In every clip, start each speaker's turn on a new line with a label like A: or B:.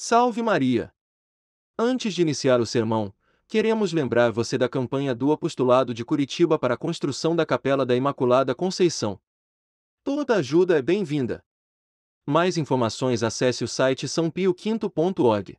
A: Salve Maria! Antes de iniciar o sermão, queremos lembrar você da campanha do Apostolado de Curitiba para a construção da Capela da Imaculada Conceição. Toda ajuda é bem-vinda. Mais informações acesse o site sãopioquinto.org.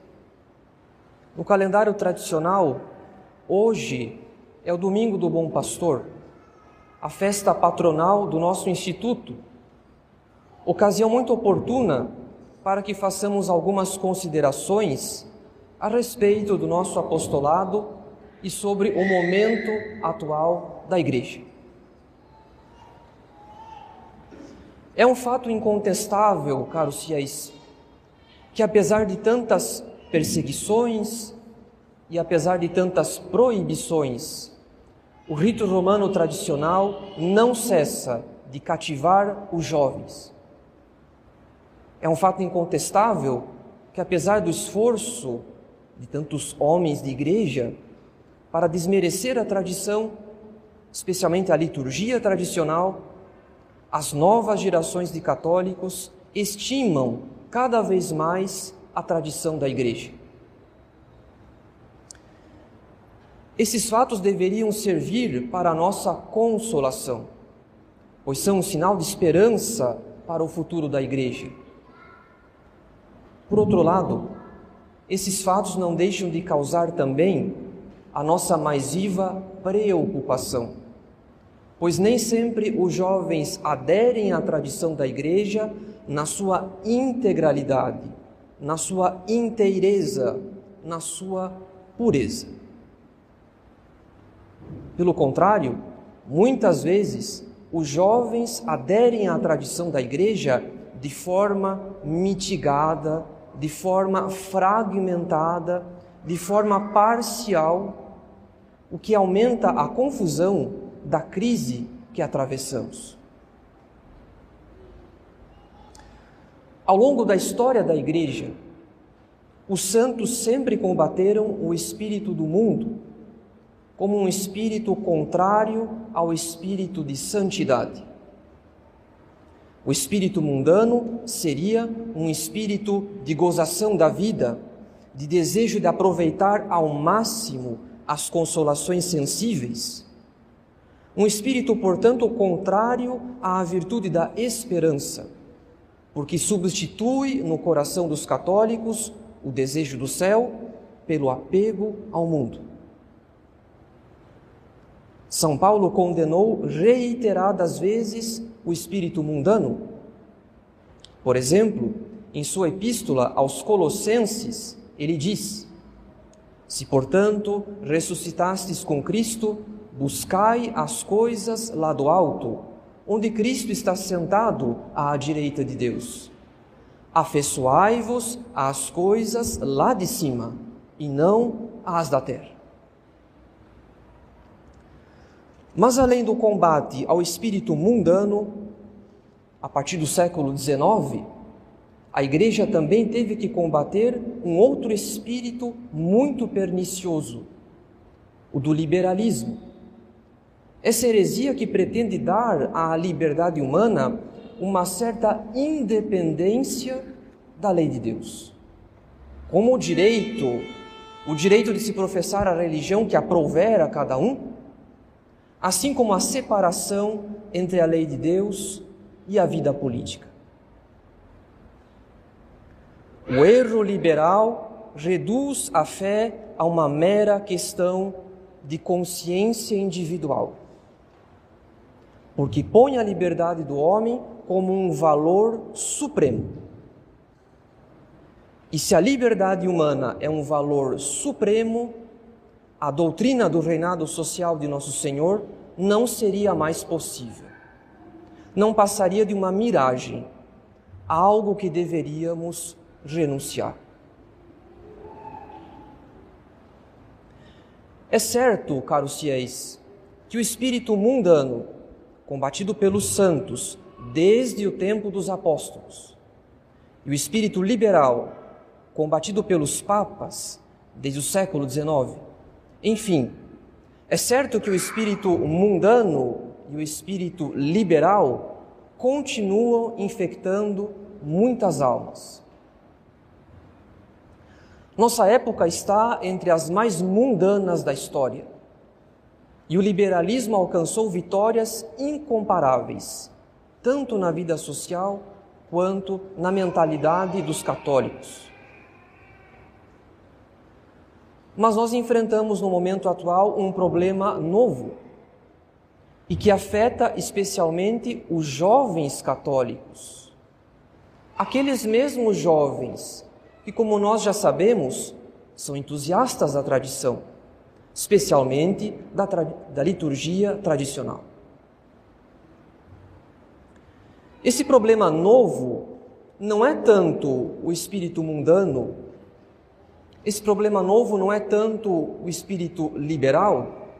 B: no calendário tradicional, hoje é o Domingo do Bom Pastor, a festa patronal do nosso instituto. Ocasião muito oportuna para que façamos algumas considerações a respeito do nosso apostolado e sobre o momento atual da Igreja. É um fato incontestável, caros fiéis, que apesar de tantas perseguições e apesar de tantas proibições, o rito romano tradicional não cessa de cativar os jovens. É um fato incontestável que, apesar do esforço de tantos homens de igreja para desmerecer a tradição, especialmente a liturgia tradicional, as novas gerações de católicos estimam cada vez mais a tradição da igreja. Esses fatos deveriam servir para a nossa consolação, pois são um sinal de esperança para o futuro da igreja. Por outro lado, esses fatos não deixam de causar também a nossa mais viva preocupação, pois nem sempre os jovens aderem à tradição da igreja na sua integralidade na sua inteireza, na sua pureza. Pelo contrário, muitas vezes os jovens aderem à tradição da igreja de forma mitigada, de forma fragmentada, de forma parcial, o que aumenta a confusão da crise que atravessamos. Ao longo da história da Igreja, os santos sempre combateram o espírito do mundo como um espírito contrário ao espírito de santidade. O espírito mundano seria um espírito de gozação da vida, de desejo de aproveitar ao máximo as consolações sensíveis. Um espírito, portanto, contrário à virtude da esperança porque substitui no coração dos católicos o desejo do céu pelo apego ao mundo. São Paulo condenou reiteradas vezes o espírito mundano. Por exemplo, em sua epístola aos Colossenses, ele diz: Se, portanto, ressuscitastes com Cristo, buscai as coisas lá do alto onde Cristo está sentado à direita de Deus. Afeiçoai-vos às coisas lá de cima e não às da terra. Mas além do combate ao espírito mundano, a partir do século XIX, a igreja também teve que combater um outro espírito muito pernicioso, o do liberalismo essa heresia que pretende dar à liberdade humana uma certa independência da lei de Deus. Como o direito, o direito de se professar a religião que aprouver a cada um, assim como a separação entre a lei de Deus e a vida política. O erro liberal reduz a fé a uma mera questão de consciência individual porque põe a liberdade do homem como um valor supremo. E se a liberdade humana é um valor supremo, a doutrina do reinado social de Nosso Senhor não seria mais possível. Não passaria de uma miragem, algo que deveríamos renunciar. É certo, caros fiéis, que o espírito mundano, combatido pelos santos desde o tempo dos apóstolos, e o espírito liberal, combatido pelos papas desde o século XIX, enfim, é certo que o espírito mundano e o espírito liberal continuam infectando muitas almas. Nossa época está entre as mais mundanas da história e o liberalismo alcançou vitórias incomparáveis, tanto na vida social quanto na mentalidade dos católicos. Mas nós enfrentamos no momento atual um problema novo e que afeta especialmente os jovens católicos. Aqueles mesmos jovens que, como nós já sabemos, são entusiastas da tradição especialmente da, da liturgia tradicional. Esse problema novo não é tanto o espírito mundano, esse problema novo não é tanto o espírito liberal,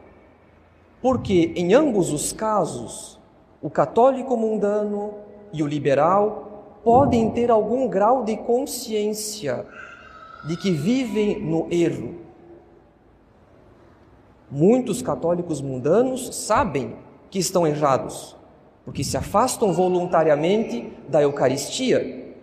B: porque em ambos os casos, o católico mundano e o liberal podem ter algum grau de consciência de que vivem no erro, Muitos católicos mundanos sabem que estão errados, porque se afastam voluntariamente da Eucaristia.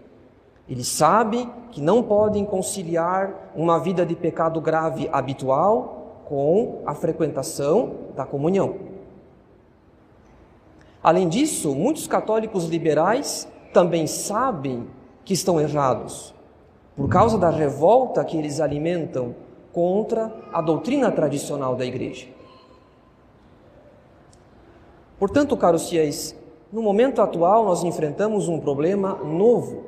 B: Eles sabem que não podem conciliar uma vida de pecado grave habitual com a frequentação da comunhão. Além disso, muitos católicos liberais também sabem que estão errados, por causa da revolta que eles alimentam contra a doutrina tradicional da igreja. Portanto, caros fiéis, no momento atual nós enfrentamos um problema novo.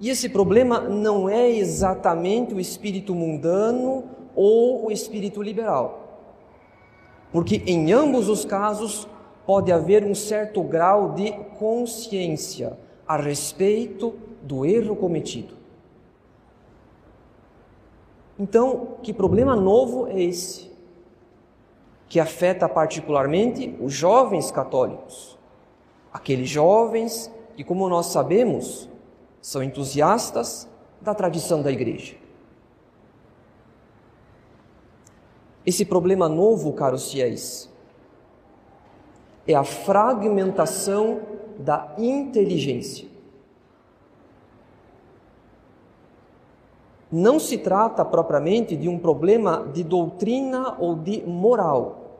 B: E esse problema não é exatamente o espírito mundano ou o espírito liberal. Porque em ambos os casos pode haver um certo grau de consciência a respeito do erro cometido. Então, que problema novo é esse? Que afeta particularmente os jovens católicos. Aqueles jovens que, como nós sabemos, são entusiastas da tradição da igreja. Esse problema novo, caros fiéis, é a fragmentação da inteligência. Não se trata propriamente de um problema de doutrina ou de moral.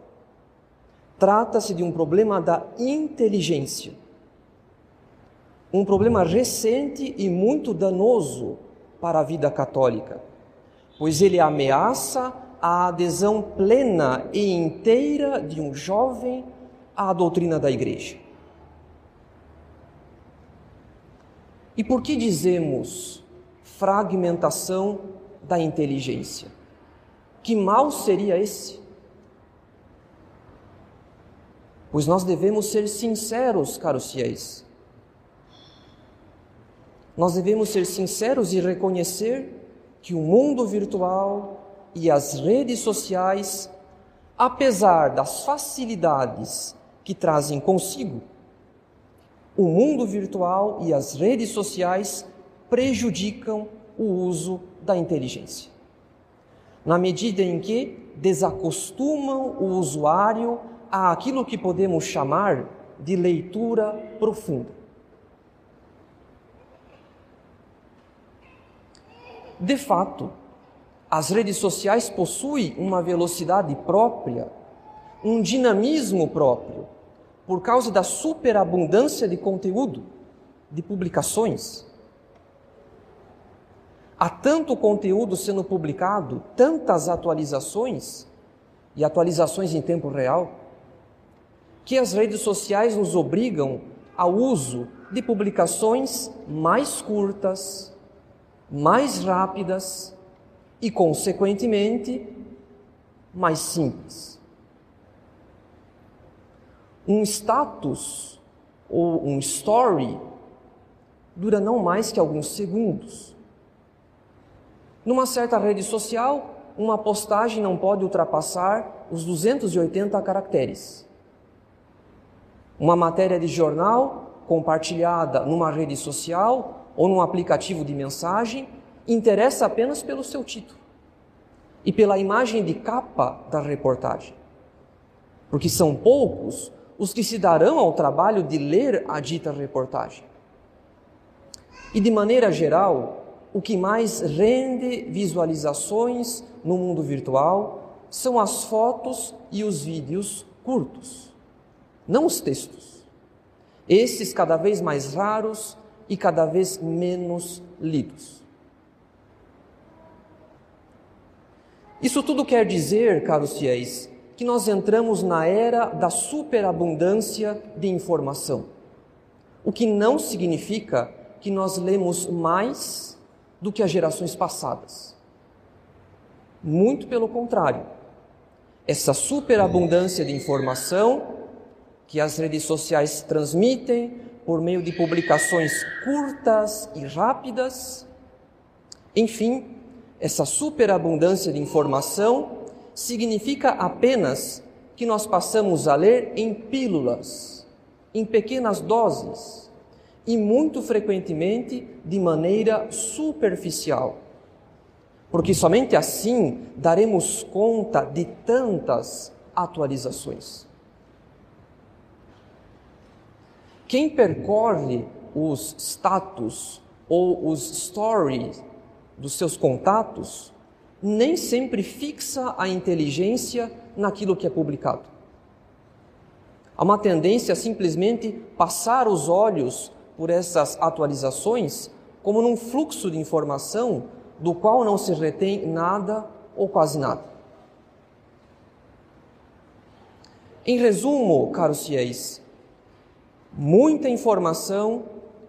B: Trata-se de um problema da inteligência. Um problema recente e muito danoso para a vida católica, pois ele ameaça a adesão plena e inteira de um jovem à doutrina da Igreja. E por que dizemos fragmentação da inteligência. Que mal seria esse? Pois nós devemos ser sinceros, caros fiéis. Nós devemos ser sinceros e reconhecer que o mundo virtual e as redes sociais, apesar das facilidades que trazem consigo, o mundo virtual e as redes sociais prejudicam o uso da inteligência. Na medida em que desacostumam o usuário a aquilo que podemos chamar de leitura profunda. De fato, as redes sociais possuem uma velocidade própria, um dinamismo próprio, por causa da superabundância de conteúdo, de publicações. Há tanto conteúdo sendo publicado, tantas atualizações e atualizações em tempo real, que as redes sociais nos obrigam ao uso de publicações mais curtas, mais rápidas e, consequentemente, mais simples. Um status ou um story dura não mais que alguns segundos. Numa certa rede social, uma postagem não pode ultrapassar os 280 caracteres. Uma matéria de jornal compartilhada numa rede social ou num aplicativo de mensagem interessa apenas pelo seu título e pela imagem de capa da reportagem. Porque são poucos os que se darão ao trabalho de ler a dita reportagem. E de maneira geral, o que mais rende visualizações no mundo virtual são as fotos e os vídeos curtos, não os textos. Esses cada vez mais raros e cada vez menos lidos. Isso tudo quer dizer, caros fiéis, que nós entramos na era da superabundância de informação. O que não significa que nós lemos mais do que as gerações passadas. Muito pelo contrário. Essa superabundância de informação que as redes sociais transmitem por meio de publicações curtas e rápidas, enfim, essa superabundância de informação significa apenas que nós passamos a ler em pílulas, em pequenas doses e muito frequentemente de maneira superficial. Porque somente assim daremos conta de tantas atualizações. Quem percorre os status ou os stories dos seus contatos, nem sempre fixa a inteligência naquilo que é publicado. Há uma tendência a simplesmente passar os olhos por essas atualizações como num fluxo de informação do qual não se retém nada ou quase nada. Em resumo, caros fiéis, muita informação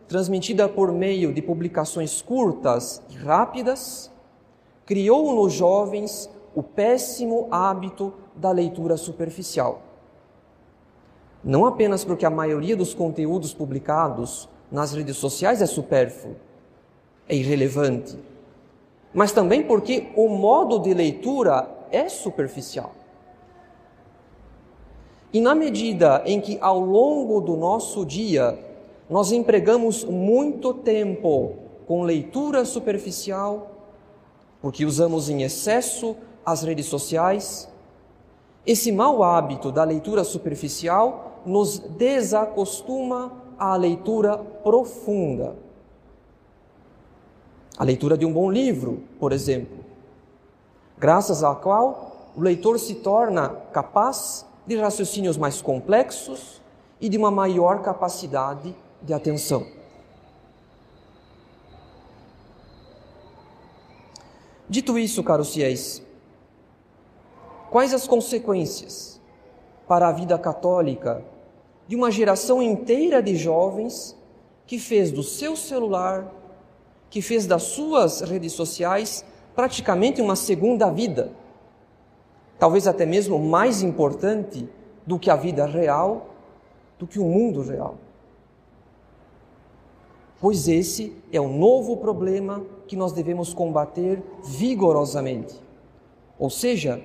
B: transmitida por meio de publicações curtas e rápidas, criou nos jovens o péssimo hábito da leitura superficial. Não apenas porque a maioria dos conteúdos publicados nas redes sociais é supérfluo, é irrelevante, mas também porque o modo de leitura é superficial. E na medida em que ao longo do nosso dia nós empregamos muito tempo com leitura superficial, porque usamos em excesso as redes sociais. Esse mau hábito da leitura superficial nos desacostuma à leitura profunda. A leitura de um bom livro, por exemplo, graças à qual o leitor se torna capaz de raciocínios mais complexos e de uma maior capacidade de atenção. Dito isso, caros fiéis, quais as consequências para a vida católica de uma geração inteira de jovens que fez do seu celular, que fez das suas redes sociais praticamente uma segunda vida, talvez até mesmo mais importante do que a vida real, do que o mundo real pois esse é o novo problema que nós devemos combater vigorosamente. Ou seja,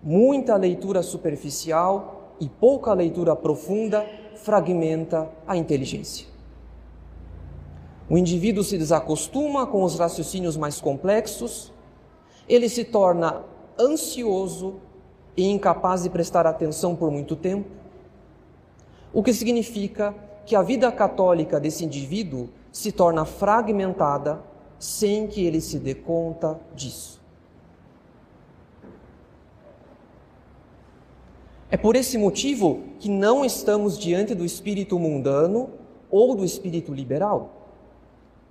B: muita leitura superficial e pouca leitura profunda fragmenta a inteligência. O indivíduo se desacostuma com os raciocínios mais complexos, ele se torna ansioso e incapaz de prestar atenção por muito tempo, o que significa que a vida católica desse indivíduo se torna fragmentada sem que ele se dê conta disso. É por esse motivo que não estamos diante do espírito mundano ou do espírito liberal.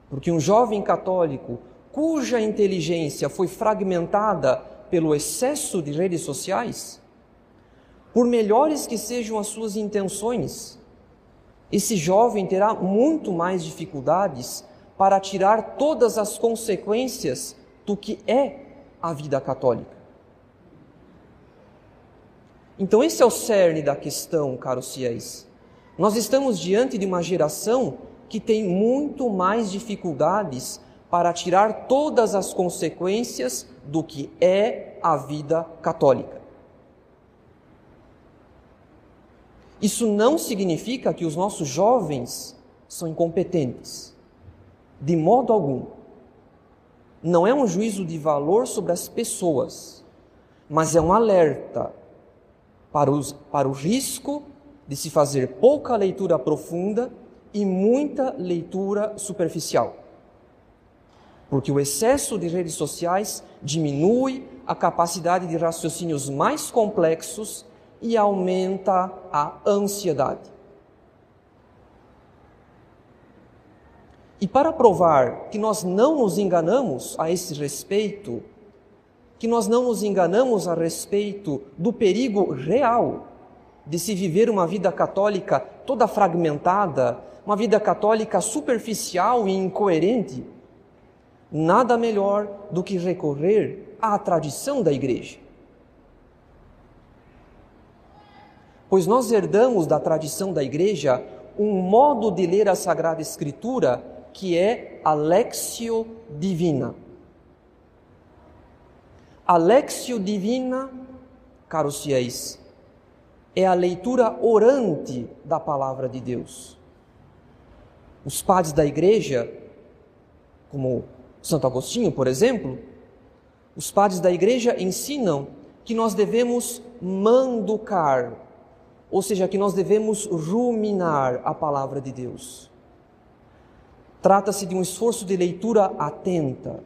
B: Porque um jovem católico cuja inteligência foi fragmentada pelo excesso de redes sociais, por melhores que sejam as suas intenções, esse jovem terá muito mais dificuldades para tirar todas as consequências do que é a vida católica. Então, esse é o cerne da questão, caros fiéis. Nós estamos diante de uma geração que tem muito mais dificuldades para tirar todas as consequências do que é a vida católica. Isso não significa que os nossos jovens são incompetentes, de modo algum. Não é um juízo de valor sobre as pessoas, mas é um alerta para, os, para o risco de se fazer pouca leitura profunda e muita leitura superficial. Porque o excesso de redes sociais diminui a capacidade de raciocínios mais complexos e aumenta a ansiedade. E para provar que nós não nos enganamos a esse respeito, que nós não nos enganamos a respeito do perigo real de se viver uma vida católica toda fragmentada, uma vida católica superficial e incoerente, nada melhor do que recorrer à tradição da igreja. pois nós herdamos da tradição da igreja um modo de ler a Sagrada Escritura que é a Lexio Divina. A Lexio Divina, caros fiéis, é a leitura orante da palavra de Deus. Os padres da igreja, como Santo Agostinho, por exemplo, os padres da igreja ensinam que nós devemos manducar, ou seja, que nós devemos ruminar a palavra de Deus. Trata-se de um esforço de leitura atenta,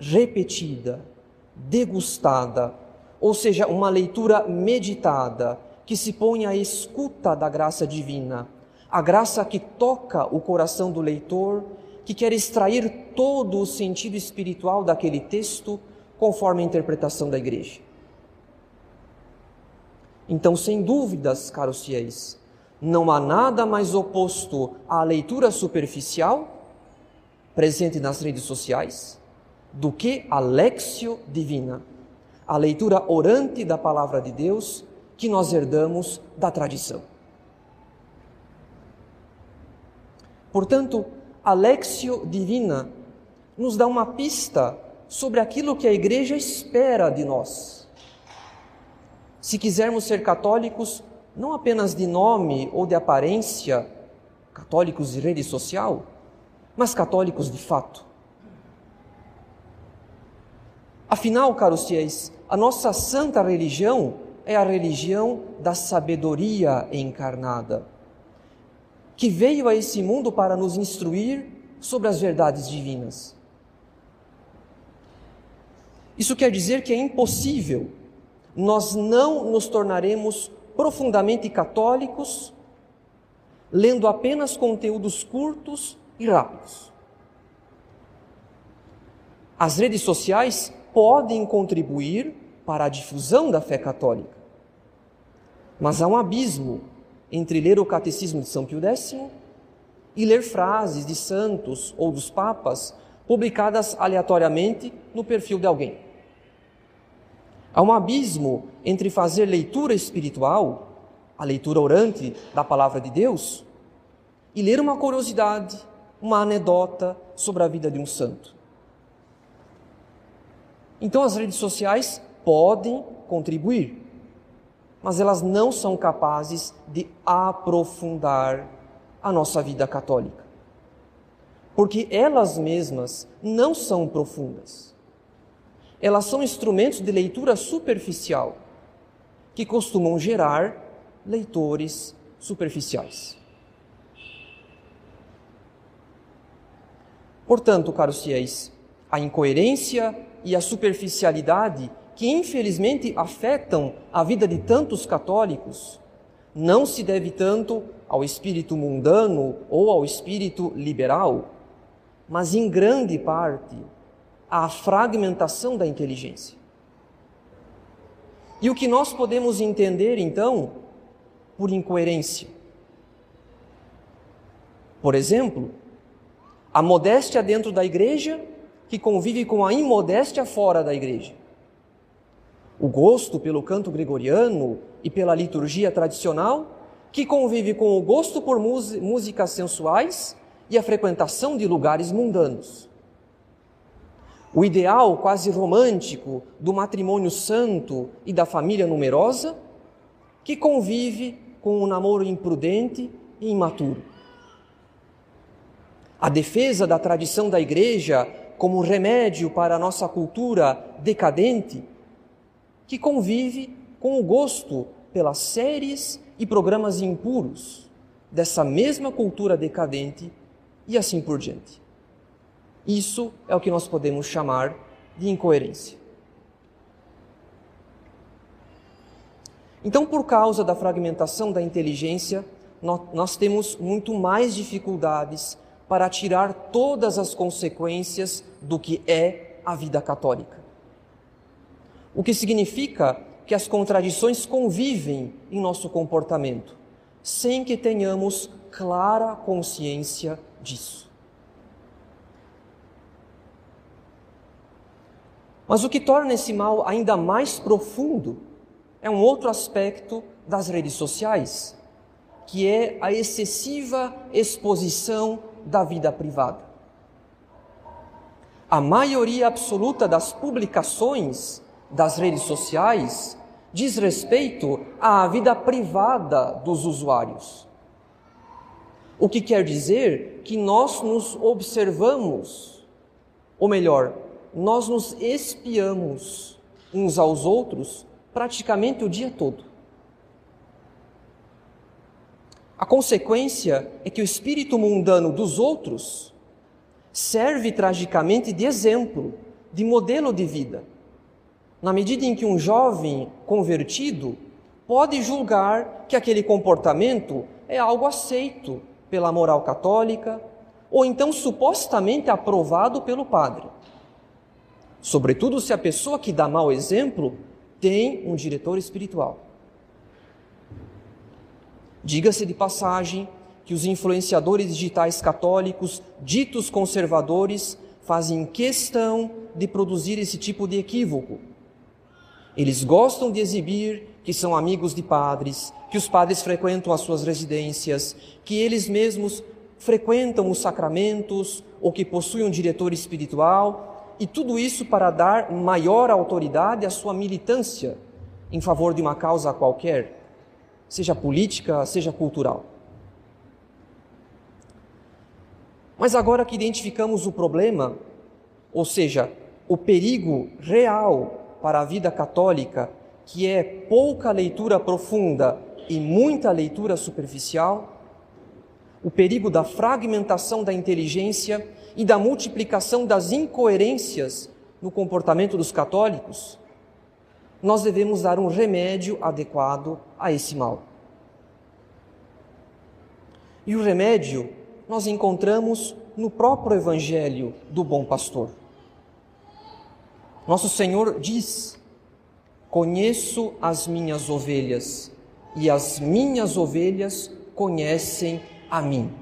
B: repetida, degustada, ou seja, uma leitura meditada, que se põe à escuta da graça divina, a graça que toca o coração do leitor, que quer extrair todo o sentido espiritual daquele texto, conforme a interpretação da igreja. Então, sem dúvidas, caros fiéis, não há nada mais oposto à leitura superficial, presente nas redes sociais, do que a lexio divina, a leitura orante da palavra de Deus que nós herdamos da tradição. Portanto, a lexio divina nos dá uma pista sobre aquilo que a igreja espera de nós se quisermos ser católicos, não apenas de nome ou de aparência, católicos de rede social, mas católicos de fato. Afinal, caros fiéis, a nossa santa religião é a religião da sabedoria encarnada, que veio a esse mundo para nos instruir sobre as verdades divinas. Isso quer dizer que é impossível nós não nos tornaremos profundamente católicos lendo apenas conteúdos curtos e rápidos. As redes sociais podem contribuir para a difusão da fé católica, mas há um abismo entre ler o Catecismo de São Pio X e ler frases de santos ou dos papas publicadas aleatoriamente no perfil de alguém. Há um abismo entre fazer leitura espiritual, a leitura orante da palavra de Deus, e ler uma curiosidade, uma anedota sobre a vida de um santo. Então as redes sociais podem contribuir, mas elas não são capazes de aprofundar a nossa vida católica. Porque elas mesmas não são profundas elas são instrumentos de leitura superficial que costumam gerar leitores superficiais. Portanto, caros fiéis, a incoerência e a superficialidade que infelizmente afetam a vida de tantos católicos não se deve tanto ao espírito mundano ou ao espírito liberal, mas em grande parte à fragmentação da inteligência. E o que nós podemos entender, então, por incoerência? Por exemplo, a modéstia dentro da igreja que convive com a imodéstia fora da igreja. O gosto pelo canto gregoriano e pela liturgia tradicional, que convive com o gosto por músicas sensuais e a frequentação de lugares mundanos. O ideal quase romântico do matrimônio santo e da família numerosa, que convive com o um namoro imprudente e imaturo. A defesa da tradição da igreja como remédio para a nossa cultura decadente, que convive com o gosto pelas séries e programas impuros dessa mesma cultura decadente e assim por diante. Isso é o que nós podemos chamar de incoerência. Então, por causa da fragmentação da inteligência, nós temos muito mais dificuldades para tirar todas as consequências do que é a vida católica. O que significa que as contradições convivem em nosso comportamento, sem que tenhamos clara consciência disso. Mas o que torna esse mal ainda mais profundo é um outro aspecto das redes sociais, que é a excessiva exposição da vida privada. A maioria absoluta das publicações das redes sociais diz respeito à vida privada dos usuários. O que quer dizer que nós nos observamos, ou melhor, nós nos espiamos uns aos outros praticamente o dia todo. A consequência é que o espírito mundano dos outros serve tragicamente de exemplo, de modelo de vida. Na medida em que um jovem convertido pode julgar que aquele comportamento é algo aceito pela moral católica ou então supostamente aprovado pelo padre. Sobretudo se a pessoa que dá mau exemplo tem um diretor espiritual. Diga-se de passagem que os influenciadores digitais católicos, ditos conservadores, fazem questão de produzir esse tipo de equívoco. Eles gostam de exibir que são amigos de padres, que os padres frequentam as suas residências, que eles mesmos frequentam os sacramentos ou que possuem um diretor espiritual, e tudo isso para dar maior autoridade à sua militância em favor de uma causa qualquer seja política, seja cultural. Mas agora que identificamos o problema, ou seja, o perigo real para a vida católica, que é pouca leitura profunda e muita leitura superficial, o perigo da fragmentação da inteligência e da multiplicação das incoerências no comportamento dos católicos, nós devemos dar um remédio adequado a esse mal. E o remédio nós encontramos no próprio Evangelho do Bom Pastor. Nosso Senhor diz: Conheço as minhas ovelhas, e as minhas ovelhas conhecem a mim.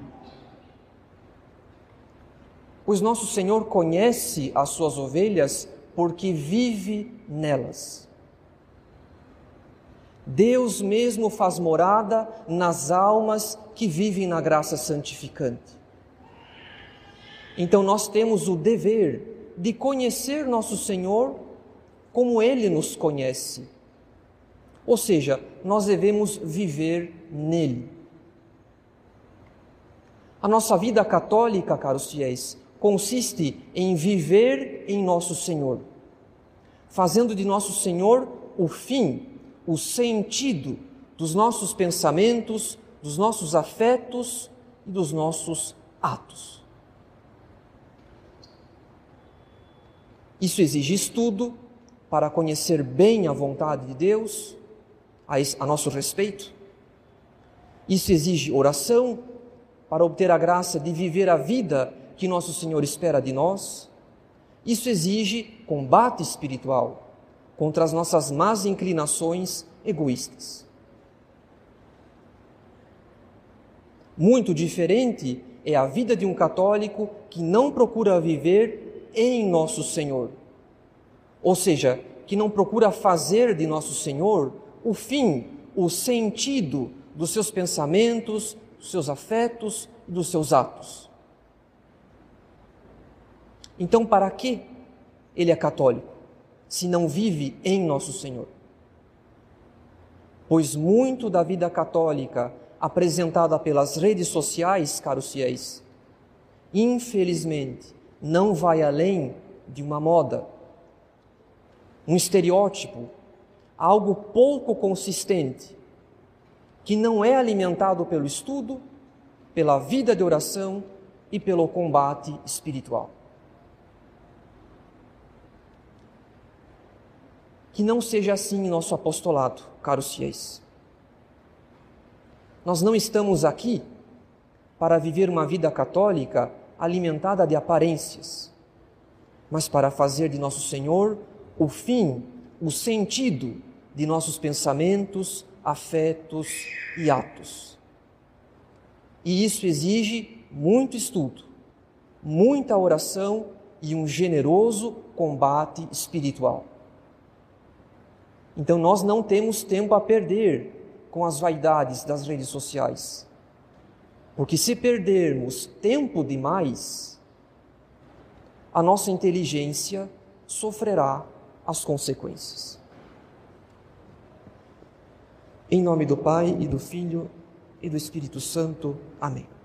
B: Pois nosso Senhor conhece as suas ovelhas porque vive nelas. Deus mesmo faz morada nas almas que vivem na graça santificante. Então nós temos o dever de conhecer nosso Senhor como Ele nos conhece. Ou seja, nós devemos viver nele. A nossa vida católica, caros fiéis, consiste em viver em nosso Senhor, fazendo de nosso Senhor o fim o sentido dos nossos pensamentos, dos nossos afetos e dos nossos atos. Isso exige estudo para conhecer bem a vontade de Deus a nosso respeito. Isso exige oração para obter a graça de viver a vida que nosso Senhor espera de nós. Isso exige combate espiritual contra as nossas más inclinações egoístas. Muito diferente é a vida de um católico que não procura viver em Nosso Senhor. Ou seja, que não procura fazer de Nosso Senhor o fim, o sentido dos seus pensamentos, dos seus afetos e dos seus atos. Então, para que ele é católico, se não vive em Nosso Senhor? Pois muito da vida católica apresentada pelas redes sociais, caros fiéis, infelizmente não vai além de uma moda, um estereótipo, algo pouco consistente, que não é alimentado pelo estudo, pela vida de oração e pelo combate espiritual. Que não seja assim em nosso apostolado, caros fiéis. Nós não estamos aqui para viver uma vida católica alimentada de aparências, mas para fazer de nosso Senhor o fim, o sentido de nossos pensamentos, afetos e atos. E isso exige muito estudo, muita oração e um generoso combate espiritual. Então nós não temos tempo a perder com as vaidades das redes sociais. Porque se perdermos tempo demais, a nossa inteligência sofrerá as consequências. Em nome do Pai e do Filho e do Espírito Santo. Amém.